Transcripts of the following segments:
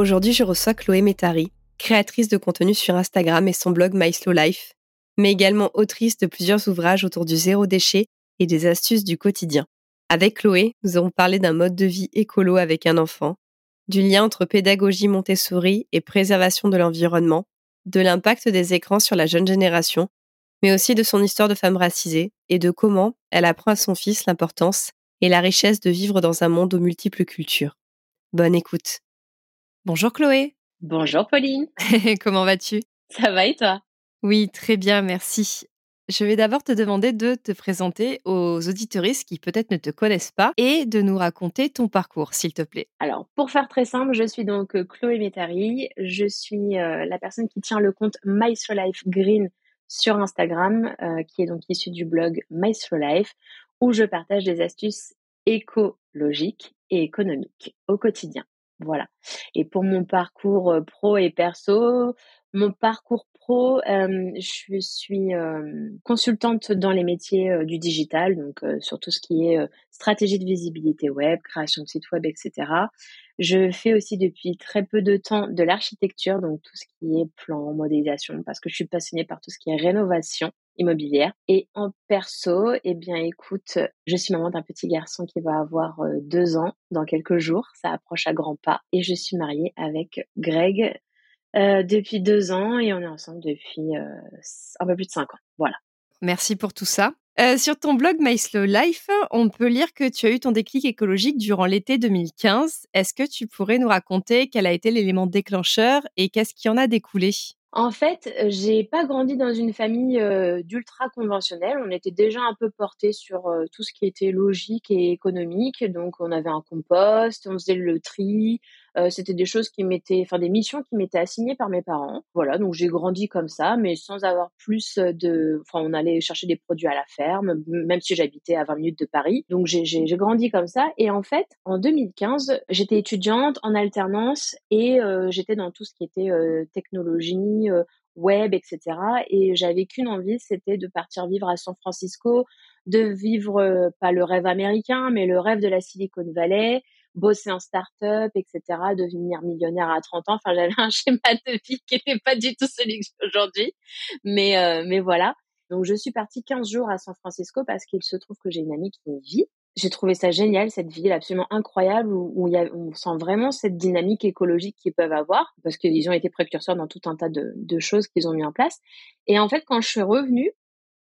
Aujourd'hui, je reçois Chloé Métari, créatrice de contenu sur Instagram et son blog My Slow Life, mais également autrice de plusieurs ouvrages autour du zéro déchet et des astuces du quotidien. Avec Chloé, nous avons parlé d'un mode de vie écolo avec un enfant, du lien entre pédagogie Montessori et préservation de l'environnement, de l'impact des écrans sur la jeune génération, mais aussi de son histoire de femme racisée et de comment elle apprend à son fils l'importance et la richesse de vivre dans un monde aux multiples cultures. Bonne écoute. Bonjour Chloé. Bonjour Pauline. comment vas-tu? Ça va et toi? Oui, très bien, merci. Je vais d'abord te demander de te présenter aux auditoristes qui peut-être ne te connaissent pas et de nous raconter ton parcours, s'il te plaît. Alors, pour faire très simple, je suis donc euh, Chloé Métari. Je suis euh, la personne qui tient le compte My Life Green sur Instagram, euh, qui est donc issu du blog My Life, où je partage des astuces écologiques et économiques au quotidien. Voilà. Et pour mon parcours pro et perso, mon parcours pro, je suis consultante dans les métiers du digital, donc sur tout ce qui est stratégie de visibilité web, création de sites web, etc. Je fais aussi depuis très peu de temps de l'architecture, donc tout ce qui est plan, modélisation, parce que je suis passionnée par tout ce qui est rénovation immobilière. Et en perso, eh bien, écoute, je suis maman d'un petit garçon qui va avoir deux ans dans quelques jours. Ça approche à grands pas. Et je suis mariée avec Greg, euh, depuis deux ans et on est ensemble depuis euh, un peu plus de cinq ans. Voilà. Merci pour tout ça. Euh, sur ton blog My Slow Life, on peut lire que tu as eu ton déclic écologique durant l'été 2015. Est-ce que tu pourrais nous raconter quel a été l'élément déclencheur et qu'est-ce qui en a découlé? En fait, j'ai pas grandi dans une famille d'ultra conventionnelle. On était déjà un peu porté sur tout ce qui était logique et économique. Donc, on avait un compost, on faisait le tri, euh, c'était des choses qui m'étaient, enfin des missions qui m'étaient assignées par mes parents. Voilà, donc j'ai grandi comme ça, mais sans avoir plus de, enfin on allait chercher des produits à la ferme, même si j'habitais à 20 minutes de Paris. Donc j'ai grandi comme ça. Et en fait, en 2015, j'étais étudiante en alternance et euh, j'étais dans tout ce qui était euh, technologie, web, etc. Et j'avais qu'une envie, c'était de partir vivre à San Francisco, de vivre pas le rêve américain, mais le rêve de la Silicon Valley, bosser en start-up, etc., devenir millionnaire à 30 ans. Enfin, j'avais un schéma de vie qui n'était pas du tout celui que j'ai aujourd'hui. Mais, euh, mais voilà. Donc, je suis partie 15 jours à San Francisco parce qu'il se trouve que j'ai une amie qui y vit. J'ai trouvé ça génial, cette ville absolument incroyable où, où, y a, on sent vraiment cette dynamique écologique qu'ils peuvent avoir parce qu'ils ont été précurseurs dans tout un tas de, de choses qu'ils ont mis en place. Et en fait, quand je suis revenue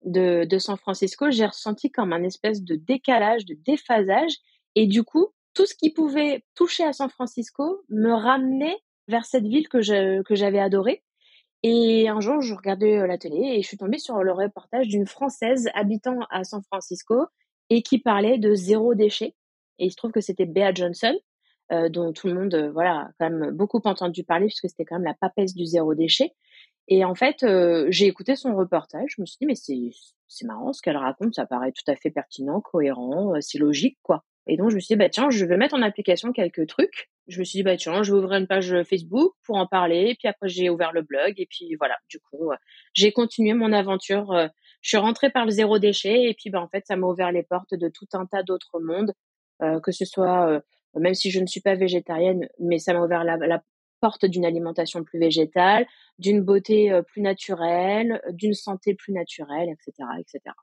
de, de San Francisco, j'ai ressenti comme un espèce de décalage, de déphasage. Et du coup, tout ce qui pouvait toucher à San Francisco me ramenait vers cette ville que j'avais adorée. Et un jour, je regardais euh, la télé et je suis tombée sur le reportage d'une Française habitant à San Francisco et qui parlait de zéro déchet. Et il se trouve que c'était Bea Johnson, euh, dont tout le monde, euh, voilà, a quand même beaucoup entendu parler puisque c'était quand même la papesse du zéro déchet. Et en fait, j'ai écouté son reportage. Je me suis dit, mais c'est, c'est marrant ce qu'elle raconte. Ça paraît tout à fait pertinent, cohérent, c'est logique, quoi. Et donc, je me suis dit, bah, tiens, je vais mettre en application quelques trucs. Je me suis dit, bah, tiens, je vais ouvrir une page Facebook pour en parler. Puis après, j'ai ouvert le blog. Et puis, voilà, du coup, euh, j'ai continué mon aventure. Euh, je suis rentrée par le zéro déchet. Et puis, bah, en fait, ça m'a ouvert les portes de tout un tas d'autres mondes, euh, que ce soit, même si je ne suis pas végétarienne, mais ça m'a ouvert la, la porte d'une alimentation plus végétale, d'une beauté plus naturelle, d'une santé plus naturelle, etc., etc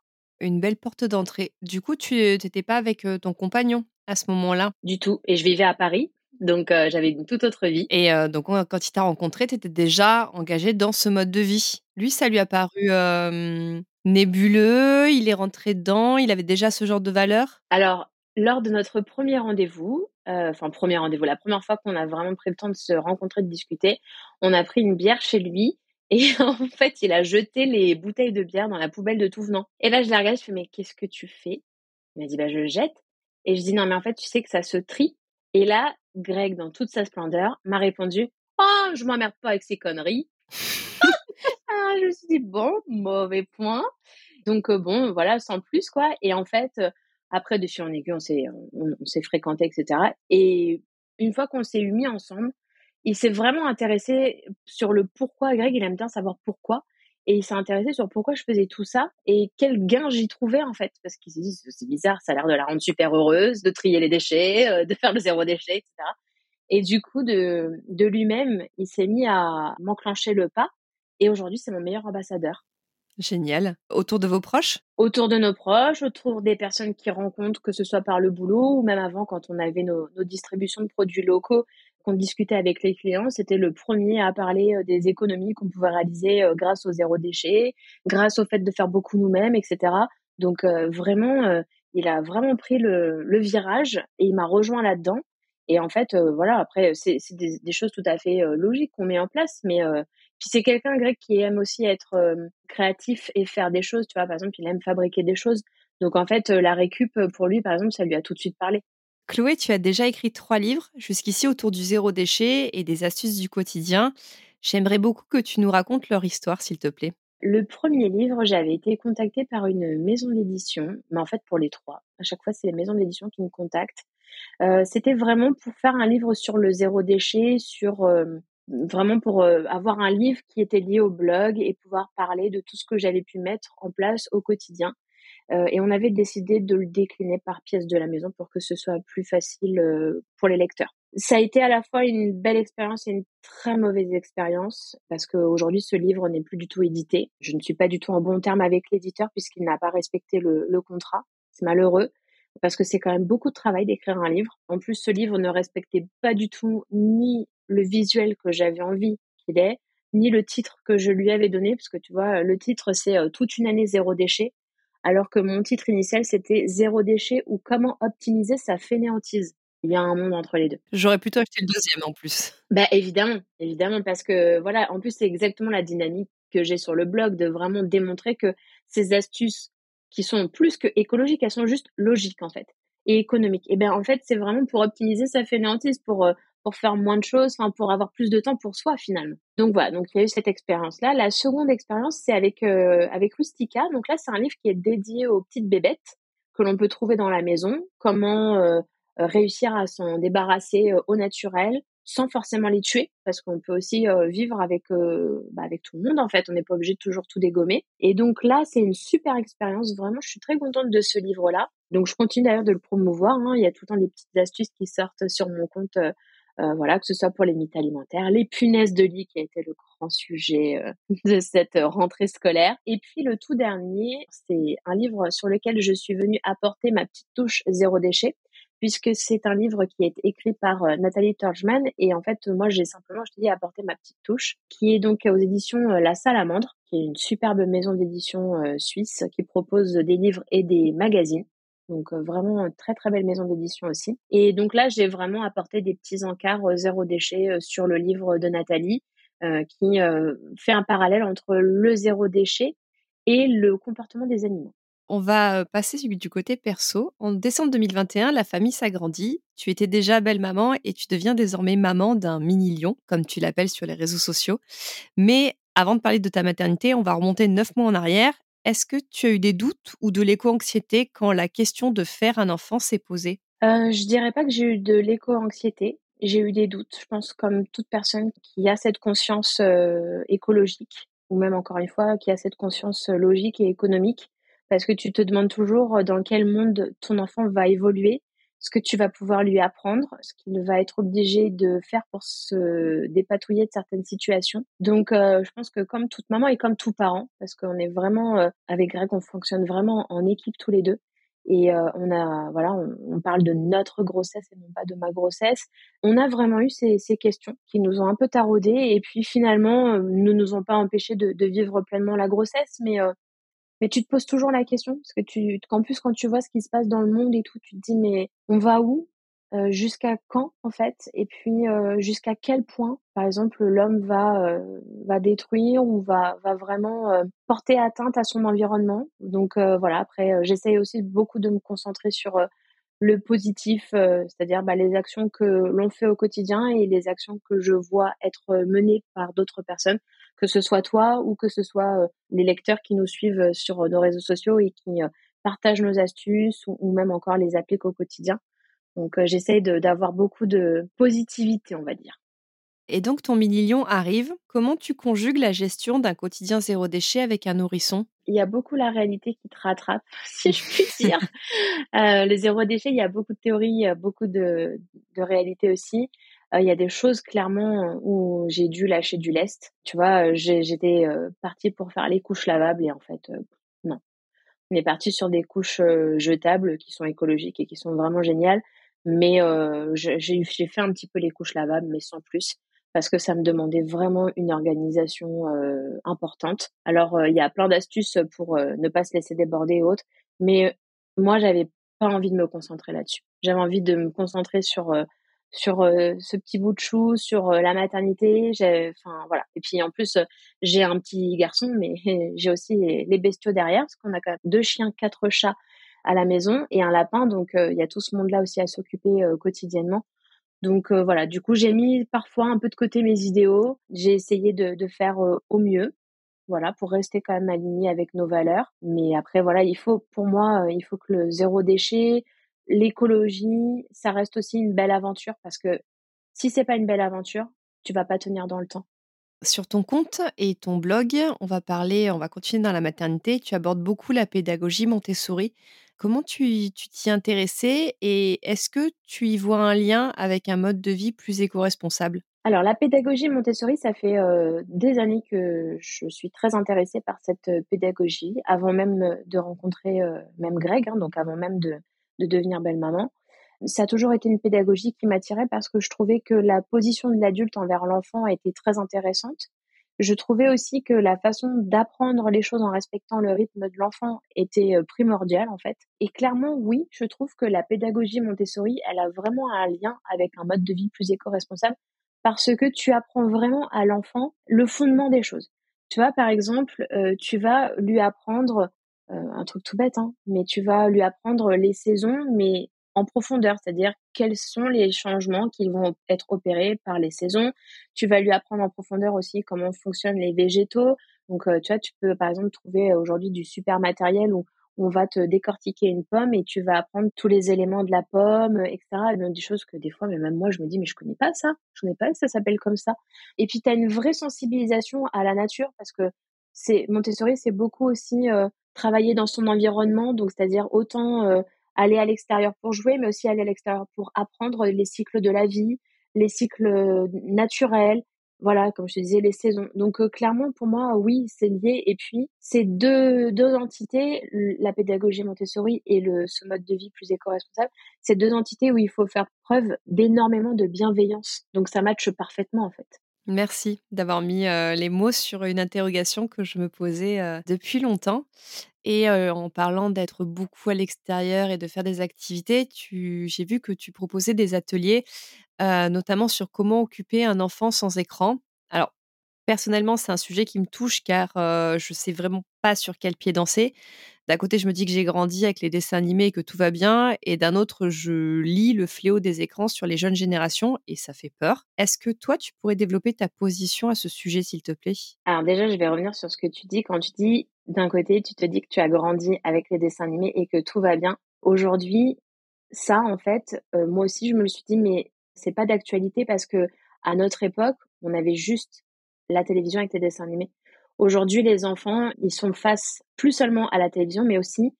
une belle porte d'entrée. Du coup, tu n'étais pas avec ton compagnon à ce moment-là? Du tout. Et je vivais à Paris. Donc, j'avais une toute autre vie. Et donc, quand il t'a rencontré, tu étais déjà engagée dans ce mode de vie. Lui, ça lui a paru nébuleux, il est rentré dedans, il avait déjà ce genre de valeurs? Alors, lors de notre premier rendez-vous, enfin, premier rendez-vous, la première fois qu'on a vraiment pris le temps de se rencontrer, de discuter, on a pris une bière chez lui. Et en fait, il a jeté les bouteilles de bière dans la poubelle de tout venant. Et là, je la regarde, je fais, mais qu'est-ce que tu fais? Il m'a dit, bah, je le jette. Et je dis, non, mais en fait, tu sais que ça se trie. Et là, Greg, dans toute sa splendeur, m'a répondu Oh, je m'emmerde pas avec ces conneries. ah, je me suis dit Bon, mauvais point. Donc, euh, bon, voilà, sans plus, quoi. Et en fait, euh, après, de en aiguille, on s'est, on, s'est fréquenté, etc. Et une fois qu'on s'est mis ensemble, il s'est vraiment intéressé sur le pourquoi. Greg, il aime bien savoir pourquoi. Et il s'est intéressé sur pourquoi je faisais tout ça et quel gain j'y trouvais en fait. Parce qu'il s'est dit, c'est bizarre, ça a l'air de la rendre super heureuse, de trier les déchets, euh, de faire le zéro déchet, etc. Et du coup, de, de lui-même, il s'est mis à m'enclencher le pas. Et aujourd'hui, c'est mon meilleur ambassadeur. Génial. Autour de vos proches? Autour de nos proches, autour des personnes qui rencontrent, que ce soit par le boulot ou même avant quand on avait nos, nos distributions de produits locaux qu'on discutait avec les clients, c'était le premier à parler euh, des économies qu'on pouvait réaliser euh, grâce au zéro déchet, grâce au fait de faire beaucoup nous-mêmes, etc. Donc euh, vraiment, il a vraiment pris le, le virage et il m'a rejoint là-dedans. Et en fait, voilà, après, c'est des, des, choses tout à fait logiques qu'on met en place, mais puis c'est quelqu'un grec qui aime aussi être créatif et faire des choses. Tu vois, par exemple, il aime fabriquer des choses. Donc en fait, la récup pour lui, par exemple, ça lui a tout de suite parlé. Chloé, tu as déjà écrit trois livres jusqu'ici autour du zéro déchet et des astuces du quotidien. J'aimerais beaucoup que tu nous racontes leur histoire, s'il te plaît. Le premier livre, j'avais été contactée par une maison d'édition, mais en fait pour les trois. À chaque fois, c'est les maisons d'édition qui me contactent. Euh, c'était vraiment pour faire un livre sur le zéro déchet, sur euh, vraiment pour euh, avoir un livre qui était lié au blog et pouvoir parler de tout ce que j'avais pu mettre en place au quotidien. Euh, et on avait décidé de le décliner par pièce de la maison pour que ce soit plus facile euh, pour les lecteurs. Ça a été à la fois une belle expérience et une très mauvaise expérience parce qu'aujourd'hui ce livre n'est plus du tout édité. Je ne suis pas du tout en bon terme avec l'éditeur puisqu'il n'a pas respecté le, le contrat. C'est malheureux parce que c'est quand même beaucoup de travail d'écrire un livre. En plus, ce livre ne respectait pas du tout ni le visuel que j'avais envie qu'il ait, ni le titre que je lui avais donné, parce que tu vois, le titre c'est euh, toute une année zéro déchet alors que mon titre initial c'était Zéro déchet ou comment optimiser sa fainéantise. Il y a un monde entre les deux. J'aurais plutôt acheté le deuxième en plus. Bah évidemment, évidemment, parce que voilà, en plus c'est exactement la dynamique que j'ai sur le blog de vraiment démontrer que ces astuces qui sont plus que écologiques, elles sont juste logiques en fait et économiques. Et ben en fait c'est vraiment pour optimiser sa fainéantise, pour euh, pour faire moins de choses, enfin pour avoir plus de temps pour soi finalement. Donc voilà, donc il y a eu cette expérience là. La seconde expérience c'est avec euh, avec Rustica. Donc là c'est un livre qui est dédié aux petites bébêtes que l'on peut trouver dans la maison. Comment euh, réussir à s'en débarrasser euh, au naturel sans forcément les tuer parce qu'on peut aussi vivre avec bah, avec tout le monde en fait. On n'est pas obligé de toujours tout dégommer. Et donc là c'est une super expérience. Vraiment, je suis très contente de ce livre là. Donc je continue d'ailleurs de le promouvoir. Hein. Il y a tout le temps des petites astuces qui sortent sur mon compte euh, voilà, que ce soit pour les mythes alimentaires, les punaises de lit qui a été le grand sujet euh, de cette rentrée scolaire. Et puis le tout dernier, c'est un livre sur lequel je suis venue apporter ma petite touche zéro déchet puisque c'est un livre qui est écrit par euh, Nathalie Turgman et en fait moi j'ai simplement je te dis apporté ma petite touche qui est donc aux éditions La Salamandre qui est une superbe maison d'édition suisse qui propose des livres et des magazines donc vraiment très très belle maison d'édition aussi. Et donc là, j'ai vraiment apporté des petits encarts zéro déchet sur le livre de Nathalie, qui fait un parallèle entre le zéro déchet et le comportement des animaux. On va passer du côté perso. En décembre 2021, la famille s'agrandit. Tu étais déjà belle maman et tu deviens désormais maman d'un mini lion, comme tu l'appelles sur les réseaux sociaux. Mais avant de parler de ta maternité, on va remonter neuf mois en arrière est-ce que tu as eu des doutes ou de l'éco-anxiété quand la question de faire un enfant s'est posée? Euh, Je dirais pas que j'ai eu de l'éco-anxiété. J'ai eu des doutes, je pense, comme toute personne qui a cette conscience écologique, ou même encore une fois, qui a cette conscience logique et économique, parce que tu te demandes toujours dans quel monde ton enfant va évoluer ce que tu vas pouvoir lui apprendre, ce qu'il va être obligé de faire pour se dépatouiller de certaines situations. Donc, euh, je pense que comme toute maman et comme tout parent, parce qu'on est vraiment, euh, avec Greg, on fonctionne vraiment en équipe tous les deux. Et on a, voilà, on, parle de notre grossesse et non pas de ma grossesse. On a vraiment eu ces, ces questions qui nous ont un peu taraudés et puis finalement ne nous ont pas empêchés de, de vivre pleinement la grossesse, mais mais tu te poses toujours la question parce que tu, qu'en plus quand tu vois ce qui se passe dans le monde et tout, tu te dis mais on va où euh, jusqu'à quand en fait? Et puis euh, jusqu'à quel point par exemple l'homme va euh, va détruire ou va va vraiment porter atteinte à son environnement? Donc voilà après j'essaye aussi beaucoup de me concentrer sur le positif c'est-à-dire bah, les actions que l'on fait au quotidien et les actions que je vois être menées par d'autres personnes que ce soit toi ou que ce soit les lecteurs qui nous suivent sur nos réseaux sociaux et qui partagent nos astuces ou, ou même encore les appliquent au quotidien donc euh, j'essaye d'avoir beaucoup de positivité, on va dire. Et donc ton mini-lion arrive. Comment tu conjugues la gestion d'un quotidien zéro déchet avec un nourrisson? Il y a beaucoup la réalité qui te rattrape, si je puis dire. euh, le zéro déchet, il y a beaucoup de théories, beaucoup de, de réalité aussi. Euh, il y a des choses clairement où j'ai dû lâcher du lest. Tu vois, j'étais euh, partie pour faire les couches lavables et en fait, non. On est parti sur des couches jetables qui sont écologiques et qui sont vraiment géniales. Mais euh, j'ai fait un petit peu les couches lavables, mais sans plus, parce que ça me demandait vraiment une organisation euh, importante. Alors, euh, il y a plein d'astuces pour euh, ne pas se laisser déborder et autres, mais moi, j'avais pas envie de me concentrer là-dessus. J'avais envie de me concentrer sur sur ce petit bout de chou, sur la maternité. Enfin voilà. Et puis en plus, j'ai un petit garçon, mais j'ai aussi les, les bestiaux derrière, parce qu'on a quand même deux chiens, quatre chats à la maison et un lapin. Donc, euh, il y a tout ce monde-là aussi à s'occuper euh, quotidiennement. Donc euh, voilà, du coup, j'ai mis parfois un peu de côté mes idéaux. J'ai essayé de, faire au mieux, voilà, pour rester quand même aligné avec nos valeurs. Mais après, voilà, il faut, pour moi, il faut que le zéro déchet, l'écologie, ça reste aussi une belle aventure parce que si c'est pas une belle aventure, tu vas pas tenir dans le temps. Sur ton compte et ton blog, on va parler, on va continuer dans la maternité. Tu abordes beaucoup la pédagogie Montessori. Comment tu t'y intéressais et est-ce que tu y vois un lien avec un mode de vie plus éco-responsable? Alors, la pédagogie Montessori, ça fait des années que je suis très intéressée par cette pédagogie, avant même de rencontrer même Greg, hein, donc avant même de, de devenir belle-maman. Ça a toujours été une pédagogie qui m'attirait parce que je trouvais que la position de l'adulte envers l'enfant était très intéressante je trouvais aussi que la façon d'apprendre les choses en respectant le rythme de l'enfant était euh, primordiale en fait. Et clairement, oui, je trouve que la pédagogie Montessori, elle a vraiment un lien avec un mode de vie plus éco-responsable parce que tu apprends vraiment à l'enfant le fondement des choses. Tu vois, par exemple, euh, tu vas lui apprendre euh, un truc tout bête, hein, mais tu vas lui apprendre les saisons, mais en profondeur, c'est-à-dire quels sont les changements qui vont être opérés par les saisons. Tu vas lui apprendre en profondeur aussi comment fonctionnent les végétaux. Donc, euh, tu vois, tu peux par exemple trouver aujourd'hui du super matériel où on va te décortiquer une pomme et tu vas apprendre tous les éléments de la pomme, etc. des choses que des fois, mais même moi, je me dis, mais je connais pas ça. Je connais pas que ça s'appelle comme ça. Et puis, tu as une vraie sensibilisation à la nature parce que c'est Montessori, c'est beaucoup aussi euh, travailler dans son environnement. Donc, c'est-à-dire autant euh, aller à l'extérieur pour jouer, mais aussi aller à l'extérieur pour apprendre les cycles de la vie, les cycles euh, naturels, voilà, comme je te disais, les saisons. Donc euh, clairement, pour moi, oui, c'est lié. Et puis, ces deux, deux entités, la pédagogie Montessori et le, ce mode de vie plus éco-responsable, c'est deux entités où il faut faire preuve d'énormément de bienveillance. Donc ça matche parfaitement, en fait. Merci d'avoir mis les mots sur une interrogation que je me posais depuis longtemps. Et en parlant d'être beaucoup à l'extérieur et de faire des activités, j'ai vu que tu proposais des ateliers, notamment sur comment occuper un enfant sans écran. Personnellement, c'est un sujet qui me touche car je sais vraiment pas sur quel pied danser. D'un côté, je me dis que j'ai grandi avec les dessins animés et que tout va bien, et d'un autre, je lis le fléau des écrans sur les jeunes générations et ça fait peur. Est-ce que toi, tu pourrais développer ta position à ce sujet, s'il te plaît? Alors déjà, je vais revenir sur ce que tu dis quand tu dis d'un côté, tu te dis que tu as grandi avec les dessins animés et que tout va bien. Aujourd'hui, ça, en fait, euh, moi aussi, je me le suis dit, mais c'est pas d'actualité parce que à notre époque, on avait juste la télévision avec les dessins animés. Aujourd'hui, les enfants, ils sont face plus seulement à la télévision, mais aussi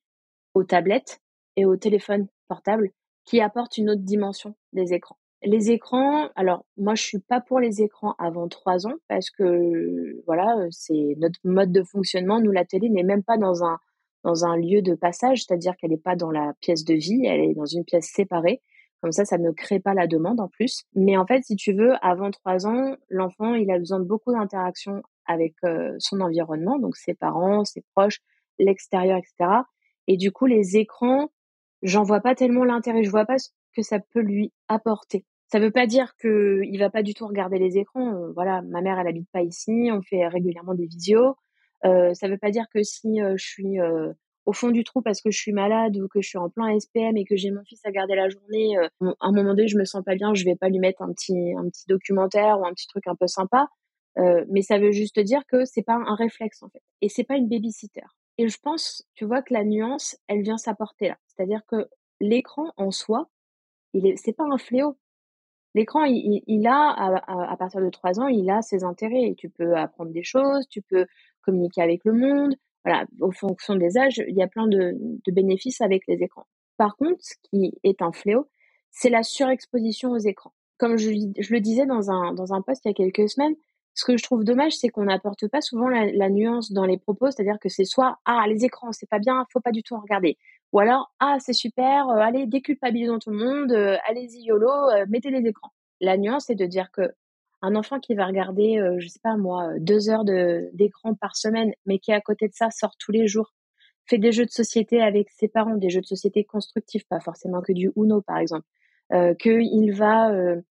aux tablettes et aux téléphones portables qui apportent une autre dimension des écrans. Les écrans, alors moi je suis pas pour les écrans avant trois ans parce que voilà, c'est notre mode de fonctionnement. Nous, la télé n'est même pas dans un dans un lieu de passage, c'est-à-dire qu'elle n'est pas dans la pièce de vie, elle est dans une pièce séparée. Comme ça, ça ne crée pas la demande en plus. Mais en fait, si tu veux, avant trois ans, l'enfant, il a besoin de beaucoup d'interaction avec euh, son environnement, donc ses parents, ses proches, l'extérieur, etc. Et du coup, les écrans, j'en vois pas tellement l'intérêt. Je vois pas ce que ça peut lui apporter. Ça veut pas dire que il va pas du tout regarder les écrans. Euh, voilà, ma mère, elle habite pas ici. On fait régulièrement des visios. Euh, ça veut pas dire que si euh, je suis euh, au fond du trou parce que je suis malade ou que je suis en plein SPM et que j'ai mon fils à garder la journée, à un moment donné, je me sens pas bien, je vais pas lui mettre un petit un petit documentaire ou un petit truc un peu sympa. mais ça veut juste dire que c'est pas un réflexe en fait, et c'est pas une babysitter. Et je pense, tu vois, que la nuance, elle vient s'apporter là. C'est-à-dire que l'écran en soi, il est, c'est pas un fléau. L'écran, il, a, à, à, partir de trois ans, il a ses intérêts. Tu peux apprendre des choses, tu peux communiquer avec le monde. Voilà, au fonction des âges, il y a plein de, bénéfices avec les écrans. Par contre, ce qui est un fléau, c'est la surexposition aux écrans. Comme je, le disais dans un, dans un post il y a quelques semaines, ce que je trouve dommage, c'est qu'on n'apporte pas souvent la, nuance dans les propos, c'est-à-dire que c'est soit ah les écrans c'est pas bien, faut pas du tout en regarder, ou alors ah c'est super, euh, allez déculpabilisons tout le monde, euh, allez-y yolo, euh, mettez les écrans. La nuance c'est de dire que un enfant qui va regarder, euh, je sais pas moi, euh, deux heures d'écran par semaine, mais qui à côté de ça sort tous les jours, fait des jeux de société avec ses parents, des jeux de société constructifs, pas forcément que du Uno par exemple, euh, qu'il va euh,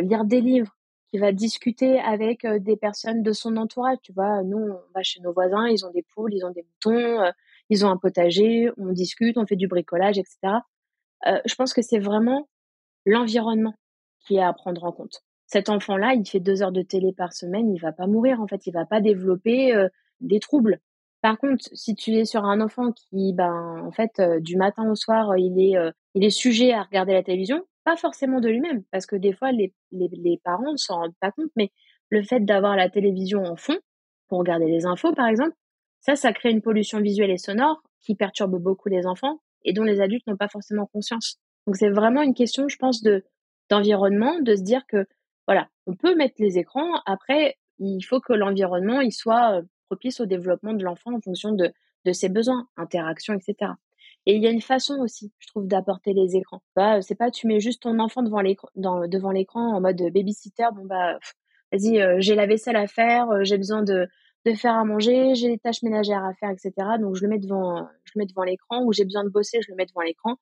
lire des livres, qu'il va discuter avec des personnes de son entourage. Tu vois, nous on va chez nos voisins, ils ont des poules, ils ont des moutons, ils ont un potager, on discute, on fait du bricolage, etc. je pense que c'est vraiment l'environnement qui est à prendre en compte cet enfant-là, il fait deux heures de télé par semaine, il va pas mourir en fait, il va pas développer euh, des troubles. Par contre, si tu es sur un enfant qui, ben, en fait, euh, du matin au soir, il est, euh, il est sujet à regarder la télévision, pas forcément de lui-même, parce que des fois, les, les, les parents ne s'en rendent pas compte, mais le fait d'avoir la télévision en fond, pour regarder les infos, par exemple, ça, ça crée une pollution visuelle et sonore qui perturbe beaucoup les enfants et dont les adultes n'ont pas forcément conscience. Donc, c'est vraiment une question, je pense, de, d'environnement, de se dire que on peut mettre les écrans. Après, il faut que l'environnement il soit propice au développement de l'enfant en fonction de, ses besoins, interaction, etc. Et il y a une façon aussi, je trouve, d'apporter les écrans. Bah, c'est pas tu mets juste ton enfant devant l'écran, devant l'écran en mode babysitter. Bon bah, vas-y, j'ai la vaisselle à faire, j'ai besoin de, de faire à manger, j'ai les tâches ménagères à faire, etc. Donc je le mets devant, je le mets devant l'écran. Ou j'ai besoin de bosser, je le mets devant l'écran.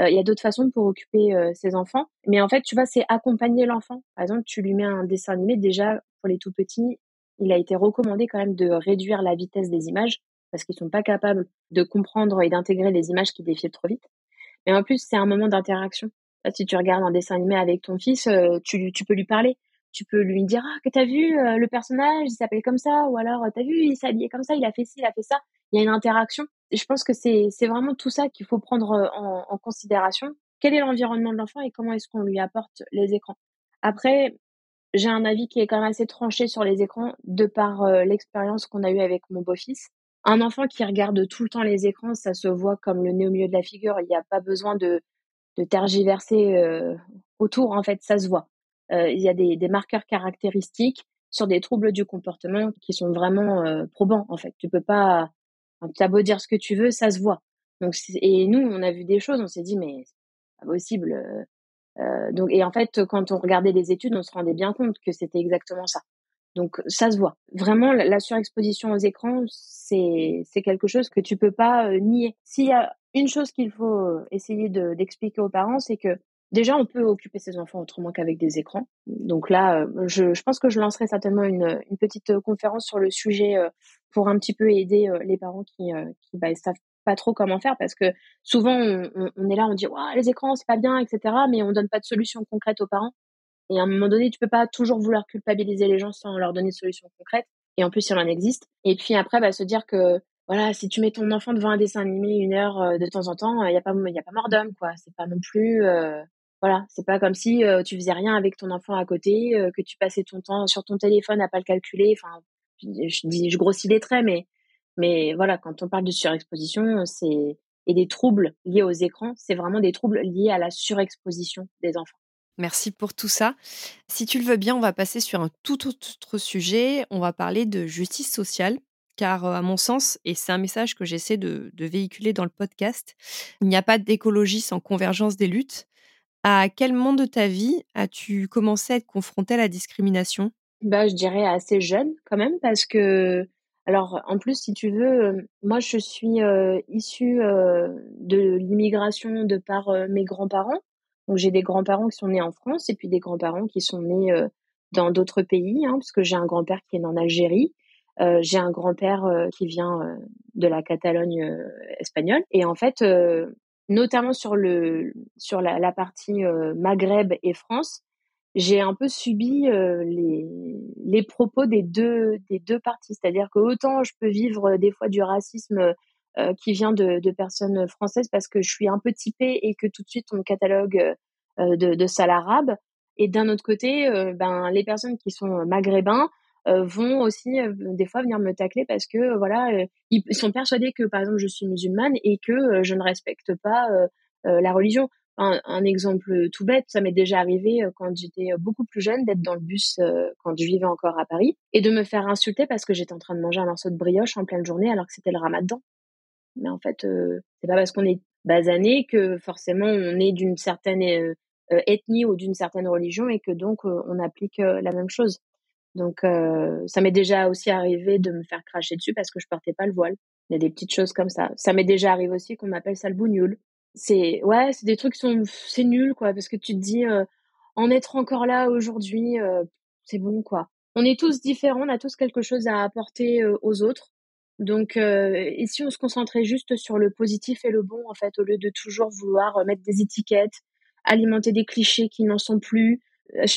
Euh, il y a d'autres façons pour occuper euh, ses enfants. Mais en fait, tu vois, c'est accompagner l'enfant. Par exemple, tu lui mets un dessin animé. Déjà, pour les tout petits, il a été recommandé quand même de réduire la vitesse des images parce qu'ils sont pas capables de comprendre et d'intégrer les images qui défilent trop vite. Mais en plus, c'est un moment d'interaction. Si tu regardes un dessin animé avec ton fils, euh, tu, peux lui parler. Tu peux lui dire ah que t'as vu le personnage, il s'appelle comme ça, ou alors t'as vu il habillé comme ça, il a fait ci, il a fait ça. Il y a une interaction je pense que c'est vraiment tout ça qu'il faut prendre euh, en, en considération. Quel est l'environnement de l'enfant et comment est-ce qu'on lui apporte les écrans? Après, j'ai un avis qui est quand même assez tranché sur les écrans de par euh, l'expérience qu'on a eue avec mon beau-fils. Un enfant qui regarde tout le temps les écrans, ça se voit comme le nez au milieu de la figure. Il n'y a pas besoin de, de tergiverser euh, autour, en fait, ça se voit. il y a des, des, marqueurs caractéristiques sur des troubles du comportement qui sont vraiment probants, en fait. Tu peux pas tu as beau dire ce que tu veux, ça se voit. Donc, et nous, on a vu des choses, on s'est dit, mais c'est pas possible. Euh, euh, donc, et en fait, quand on regardait les études, on se rendait bien compte que c'était exactement ça. Donc, ça se voit. Vraiment, la surexposition aux écrans, c'est quelque chose que tu peux pas euh, nier. S'il y a une chose qu'il faut essayer d'expliquer aux parents, c'est que déjà, on peut occuper ses enfants autrement qu'avec des écrans. Donc là, je, je pense que je lancerai certainement une, une petite conférence sur le sujet pour un petit peu aider euh, les parents qui euh, qui bah, savent pas trop comment faire parce que souvent on, est là on dit les écrans c'est pas bien etc mais on donne pas de solution concrète aux parents. Et à un moment donné tu peux pas toujours vouloir culpabiliser les gens sans leur donner de solution concrète. Et en plus il en existe. Et puis après bah, se dire que voilà si tu mets ton enfant devant un dessin animé une heure euh, de temps en temps il y a pas y a pas mort d'homme quoi. C'est pas non plus voilà c'est pas comme si tu faisais rien avec ton enfant à côté que tu passais ton temps sur ton téléphone à pas le calculer enfin je dis, je grossis les traits, mais, mais voilà, quand on parle de surexposition, c'est et des troubles liés aux écrans, c'est vraiment des troubles liés à la surexposition des enfants. Merci pour tout ça. Si tu le veux bien, on va passer sur un tout autre sujet. On va parler de justice sociale. car à mon sens, et c'est un message que j'essaie de, véhiculer dans le podcast, il n'y a pas d'écologie sans convergence des luttes. À quel moment de ta vie as-tu commencé à être confrontée à la discrimination? Bah, Je dirais assez jeune quand même, parce que, alors en plus, si tu veux, moi je suis issue de l'immigration de par mes grands-parents. Donc j'ai des grands-parents qui sont nés en France et puis des grands-parents qui sont nés dans d'autres pays, hein, parce que j'ai un grand-père qui est né en Algérie. J'ai un grand-père qui vient de la Catalogne espagnole. Et en fait, notamment sur, le, sur la, la partie Maghreb et France, j'ai un peu subi les, les propos des deux, des deux parties. C'est-à-dire que autant je peux vivre des fois du racisme qui vient de, de, personnes françaises parce que je suis un peu typée et que tout de suite on me catalogue de, de sale arabe. Et d'un autre côté, ben, les personnes qui sont maghrébins, euh, vont aussi euh, des fois venir me tacler parce que euh, voilà ils sont persuadés que par exemple je suis musulmane et que je ne respecte pas la religion. Un, exemple tout bête, ça m'est déjà arrivé quand j'étais beaucoup plus jeune d'être dans le bus quand je vivais encore à Paris et de me faire insulter parce que j'étais en train de manger un morceau de brioche en pleine journée alors que c'était le ramadan. Mais en fait, c'est pas parce qu'on est basané que forcément on est d'une certaine ethnie ou d'une certaine religion et que donc on applique la même chose. Donc, euh, ça m'est déjà aussi arrivé de me faire cracher dessus parce que je portais pas le voile. Il y a des petites choses comme ça. Ça m'est déjà arrivé aussi qu'on m'appelle sale bougnoule. C'est, ouais, c'est des trucs qui sont, c'est nul, quoi, parce que tu te dis, euh, en être encore là aujourd'hui, euh, c'est bon, quoi. On est tous différents, on a tous quelque chose à apporter aux autres. Donc, et si on se concentrait juste sur le positif et le bon, en fait, au lieu de toujours vouloir mettre des étiquettes, alimenter des clichés qui n'en sont plus,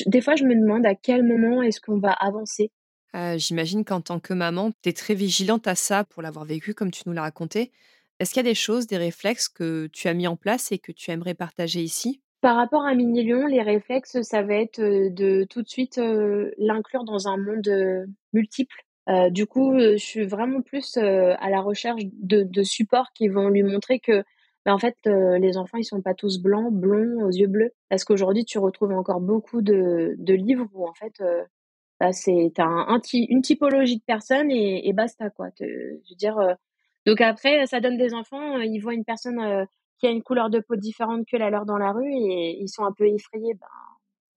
des fois, je me demande à quel moment est-ce qu'on va avancer. Euh, j'imagine qu'en tant que maman, tu es très vigilante à ça pour l'avoir vécu comme tu nous l'as raconté. Est-ce qu'il y a des choses, des réflexes que tu as mis en place et que tu aimerais partager ici? Par rapport à Mini Lion, les réflexes, ça va être de tout de suite l'inclure dans un monde multiple. du coup, je suis vraiment plus à la recherche de, de supports qui vont lui montrer que mais en fait, euh, les enfants, ils sont pas tous blancs, blonds, aux yeux bleus. Parce qu'aujourd'hui, tu retrouves encore beaucoup de, de livres où, en fait, euh, bah, c'est un, un une typologie de personnes et, et basta, quoi. je veux dire, euh, donc après, ça donne des enfants, ils voient une personne qui a une couleur de peau différente que la leur dans la rue et ils sont un peu effrayés. Ben,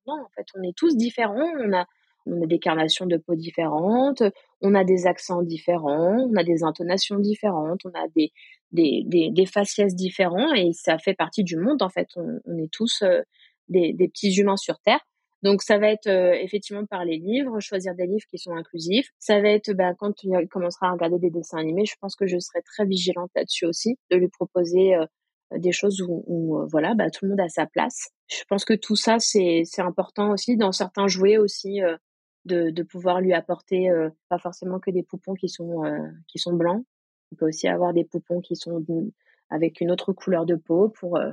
non, en fait, on est tous différents. On a, on a des carnations de peau différentes, on a des accents différents, on a des intonations différentes, on a des, des, des, des faciès différents et ça fait partie du monde en fait. On, on est tous euh, des, des, petits humains sur Terre. Donc ça va être euh, effectivement par les livres, choisir des livres qui sont inclusifs. Ça va être ben, quand tu commenceras à regarder des dessins animés, je pense que je serai très vigilante là-dessus aussi, de lui proposer euh, des choses où, où voilà, bah, tout le monde a sa place. Je pense que tout ça c'est important aussi dans certains jouets aussi de, de pouvoir lui apporter pas forcément que des poupons qui sont qui sont blancs, on peut aussi avoir des poupons qui sont avec une autre couleur de peau pour, euh,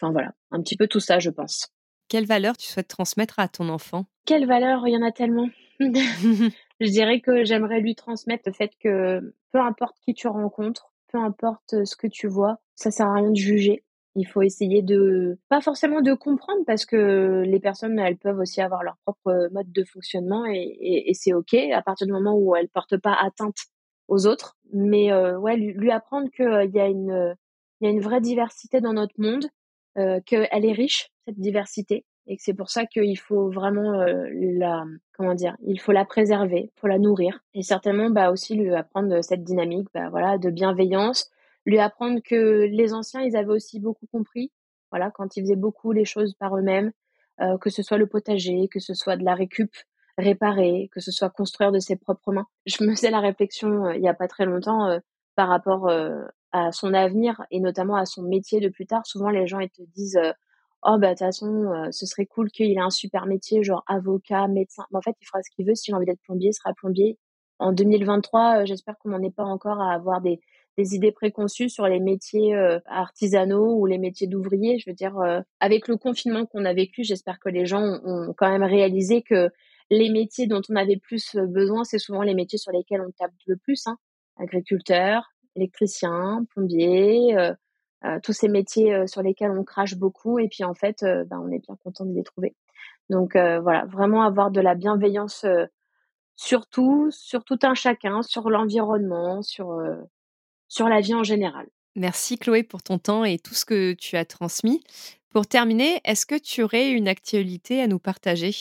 enfin voilà, un petit peu tout ça, je pense. Quelle valeur tu souhaites transmettre à ton enfant? Quelle valeur Il y en a tellement. je dirais que j'aimerais lui transmettre le fait que peu importe qui tu rencontres, peu importe ce que tu vois, ça sert à rien de juger. Il faut essayer de, pas forcément de comprendre parce que les personnes, elles peuvent aussi avoir leur propre mode de fonctionnement et, et c'est ok à partir du moment où elles portent pas atteinte aux autres. Mais euh, ouais, lui, apprendre qu'il euh, y a une il y a une vraie diversité dans notre monde, euh, qu'elle est riche cette diversité et que c'est pour ça qu'il faut vraiment euh, la comment dire, il faut la préserver, pour la nourrir et certainement bah aussi lui apprendre cette dynamique bah voilà de bienveillance, lui apprendre que les anciens ils avaient aussi beaucoup compris, voilà quand ils faisaient beaucoup les choses par eux-mêmes, euh, que ce soit le potager, que ce soit de la récup, réparer, que ce soit construire de ses propres mains. Je me faisais la réflexion euh, il y a pas très longtemps euh, par rapport à son avenir et notamment à son métier de plus tard. Souvent, les gens ils te disent oh bah de toute façon ce serait cool qu'il ait un super métier genre avocat, médecin. Mais en fait, il fera ce qu'il veut. S'il a envie d'être plombier, il sera plombier. En 2023, j'espère qu'on n'en est pas encore à avoir des, des idées préconçues sur les métiers artisanaux ou les métiers d'ouvriers. Je veux dire, avec le confinement qu'on a vécu, j'espère que les gens ont quand même réalisé que les métiers dont on avait plus euh, besoin, c'est souvent les métiers sur lesquels on tape le plus. Hein. Agriculteur, électricien, plombier, euh, euh, tous ces métiers sur lesquels on crache beaucoup. Et puis en fait, ben, on est bien content de les trouver. Donc voilà, vraiment avoir de la bienveillance surtout sur tout un chacun, sur l'environnement, sur, sur la vie en général. Merci Chloé pour ton temps et tout ce que tu as transmis. Pour terminer, est-ce que tu aurais une actualité à nous partager?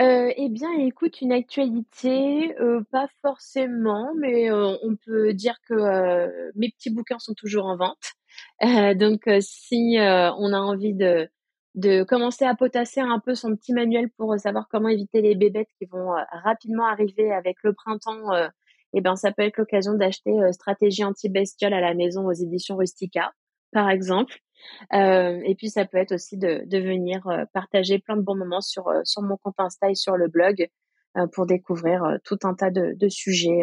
Euh, eh bien, écoute, une actualité, euh, pas forcément, mais euh, on peut dire que mes petits bouquins sont toujours en vente. donc, si on a envie de, de commencer à potasser un peu son petit manuel pour savoir comment éviter les bébêtes qui vont rapidement arriver avec le printemps, eh ben, ça peut être l'occasion d'acheter Stratégie anti-bestiole à la maison aux éditions Rustica, par exemple. Euh, et puis ça peut être aussi de, de venir euh, partager plein de bons moments sur, euh, sur mon compte Insta et sur le blog pour découvrir tout un tas de, de sujets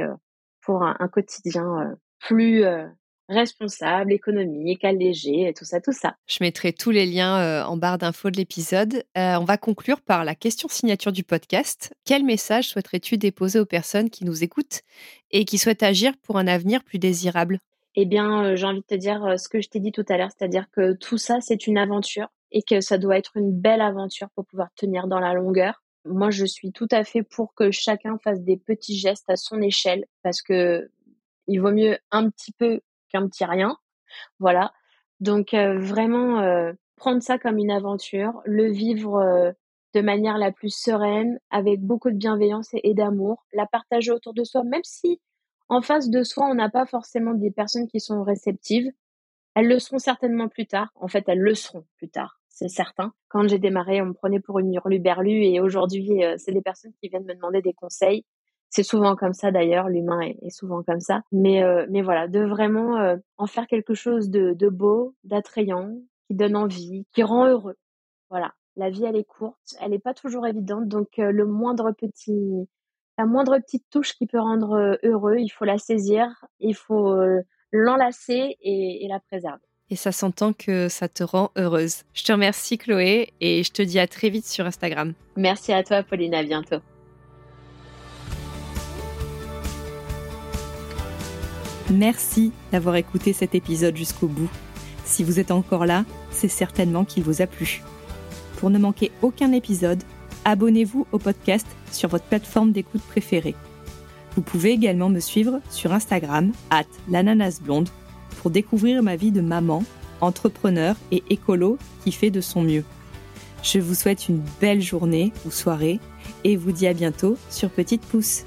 pour un, un quotidien plus responsable, économique, allégé, tout ça, tout ça. Je mettrai tous les liens en barre d'infos de l'épisode. on va conclure par la question signature du podcast. Quel message souhaiterais-tu déposer aux personnes qui nous écoutent et qui souhaitent agir pour un avenir plus désirable? Eh bien, euh, j'ai envie de te dire euh, ce que je t'ai dit tout à l'heure, c'est-à-dire que tout ça, c'est une aventure et que ça doit être une belle aventure pour pouvoir tenir dans la longueur. Moi, je suis tout à fait pour que chacun fasse des petits gestes à son échelle parce que il vaut mieux un petit peu petit rien. Voilà. Donc, euh, vraiment, prendre ça comme une aventure, le vivre de manière la plus sereine, avec beaucoup de bienveillance et d'amour, la partager autour de soi, même si en face de soi, on n'a pas forcément des personnes qui sont réceptives. Elles le seront certainement plus tard. En fait, elles le seront plus tard, c'est certain. Quand j'ai démarré, on me prenait pour une hurluberlue et aujourd'hui, euh, c'est des personnes qui viennent me demander des conseils. C'est souvent comme ça d'ailleurs, l'humain est, souvent comme ça. Mais, euh, mais voilà, de vraiment euh, en faire quelque chose de, de beau, d'attrayant, qui donne envie, qui rend heureux. Voilà, la vie elle est courte, elle n'est pas toujours évidente, donc le moindre petit la moindre petite touche qui peut rendre euh, heureux, il faut la saisir, il faut euh, l'enlacer et, la préserver. Et ça s'entend que ça te rend heureuse. Je te remercie Chloé et je te dis à très vite sur Instagram. Merci à toi Pauline, à bientôt. Merci d'avoir écouté cet épisode jusqu'au bout. Si vous êtes encore là, c'est certainement qu'il vous a plu. Pour ne manquer aucun épisode, abonnez-vous au podcast sur votre plateforme d'écoute préférée. Vous pouvez également me suivre sur Instagram, at l'ananasblonde, pour découvrir ma vie de maman, entrepreneur et écolo qui fait de son mieux. Je vous souhaite une belle journée ou soirée et vous dis à bientôt sur Petite Pouce.